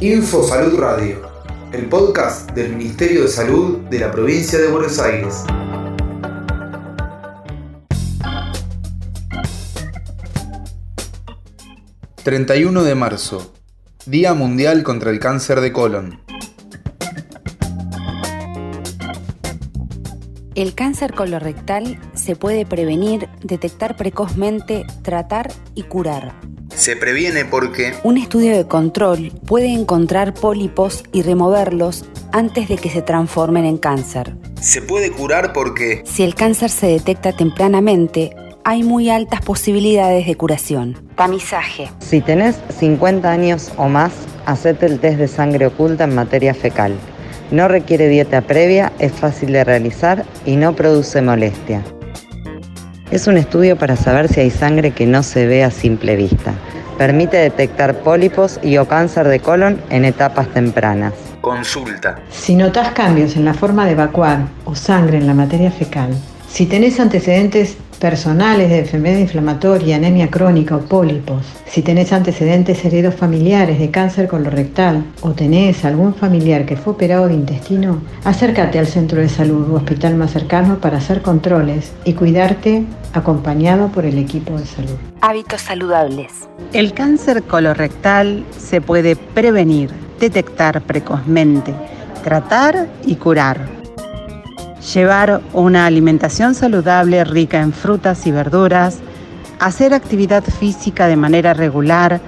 Info Salud Radio, el podcast del Ministerio de Salud de la provincia de Buenos Aires. ...31 de marzo... ...Día Mundial contra el Cáncer de Colon... El cáncer colorectal se puede prevenir, detectar precozmente, tratar y curar. Se previene porque... Un estudio de control puede encontrar pólipos y removerlos antes de que se transformen en cáncer. Se puede curar porque... Si el cáncer se detecta tempranamente, hay muy altas posibilidades de curación. Tamizaje. Si tenés 50 años o más, hacete el test de sangre oculta en materia fecal. No requiere dieta previa, es fácil de realizar y no produce molestia. Es un estudio para saber si hay sangre que no se ve a simple vista. Permite detectar pólipos y o cáncer de colon en etapas tempranas. Consulta. Si notas cambios en la forma de evacuar o sangre en la materia fecal, si tenés antecedentes personales de enfermedad inflamatoria, anemia crónica o pólipos, si tenés antecedentes heredos familiares de cáncer colorectal o tenés algún familiar que fue operado de intestino, acércate al centro de salud o hospital más cercano para hacer controles y cuidarte acompañado por el equipo de salud. Hábitos saludables. El cáncer colorectal se puede prevenir, detectar precozmente, tratar y curar llevar una alimentación saludable rica en frutas y verduras, hacer actividad física de manera regular,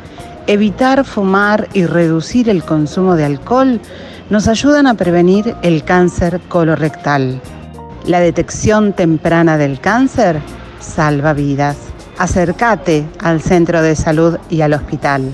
evitar fumar y reducir el consumo de alcohol nos ayudan a prevenir el cáncer colorectal. La detección temprana del cáncer salva vidas. Acércate al centro de salud y al hospital.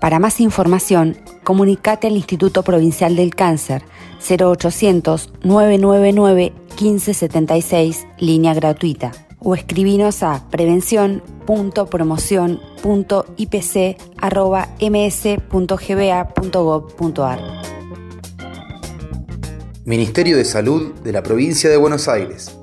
Para más información, comunicate al Instituto Provincial del Cáncer 0800 999 1576, línea gratuita, o escribinos a prevención.promoción.ipc.ms.gba.gov.ar. Ministerio de Salud de la Provincia de Buenos Aires.